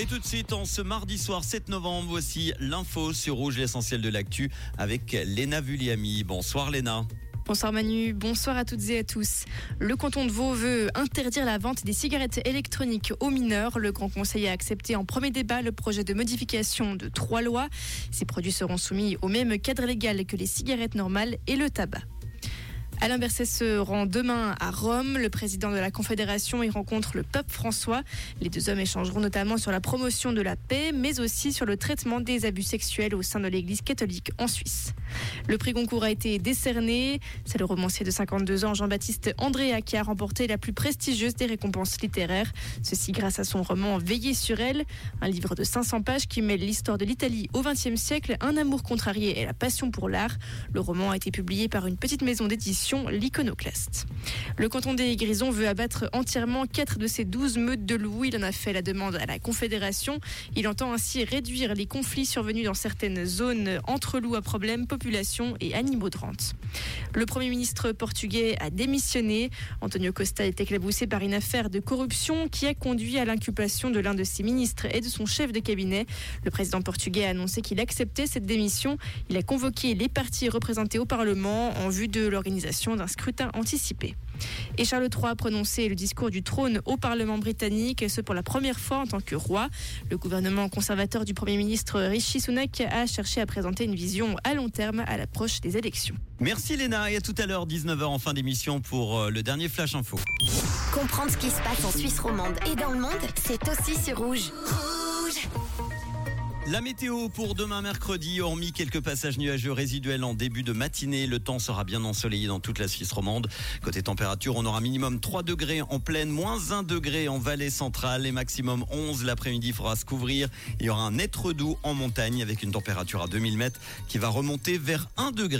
Et tout de suite, en ce mardi soir 7 novembre, voici l'info sur Rouge, l'essentiel de l'actu avec Léna Vulliami. Bonsoir Léna. Bonsoir Manu, bonsoir à toutes et à tous. Le canton de Vaud veut interdire la vente des cigarettes électroniques aux mineurs. Le Grand Conseil a accepté en premier débat le projet de modification de trois lois. Ces produits seront soumis au même cadre légal que les cigarettes normales et le tabac. Alain Berset se rend demain à Rome. Le président de la Confédération y rencontre le pape François. Les deux hommes échangeront notamment sur la promotion de la paix, mais aussi sur le traitement des abus sexuels au sein de l'Église catholique en Suisse. Le prix Goncourt a été décerné. C'est le romancier de 52 ans, Jean-Baptiste Andréa, qui a remporté la plus prestigieuse des récompenses littéraires. Ceci grâce à son roman Veiller sur elle, un livre de 500 pages qui mêle l'histoire de l'Italie au XXe siècle, un amour contrarié et la passion pour l'art. Le roman a été publié par une petite maison d'édition l'Iconoclaste. Le canton des Grisons veut abattre entièrement 4 de ses 12 meutes de loups. Il en a fait la demande à la Confédération. Il entend ainsi réduire les conflits survenus dans certaines zones entre loups à problème, population et animaux de rente. Le Premier ministre portugais a démissionné. Antonio Costa est éclaboussé par une affaire de corruption qui a conduit à l'inculpation de l'un de ses ministres et de son chef de cabinet. Le président portugais a annoncé qu'il acceptait cette démission. Il a convoqué les partis représentés au Parlement en vue de l'organisation d'un scrutin anticipé. Et Charles III a prononcé le discours du trône au Parlement britannique, ce pour la première fois en tant que roi. Le gouvernement conservateur du Premier ministre Rishi Sunak a cherché à présenter une vision à long terme à l'approche des élections. Merci Léna et à tout à l'heure 19h en fin d'émission pour euh, le dernier Flash Info. Comprendre ce qui se passe en Suisse romande et dans le monde, c'est aussi sur Rouge. Rouge la météo pour demain mercredi, hormis quelques passages nuageux résiduels en début de matinée, le temps sera bien ensoleillé dans toute la Suisse romande. Côté température, on aura minimum 3 degrés en pleine, moins 1 degré en vallée centrale et maximum 11 l'après-midi fera se couvrir. Il y aura un net doux en montagne avec une température à 2000 mètres qui va remonter vers 1 degré.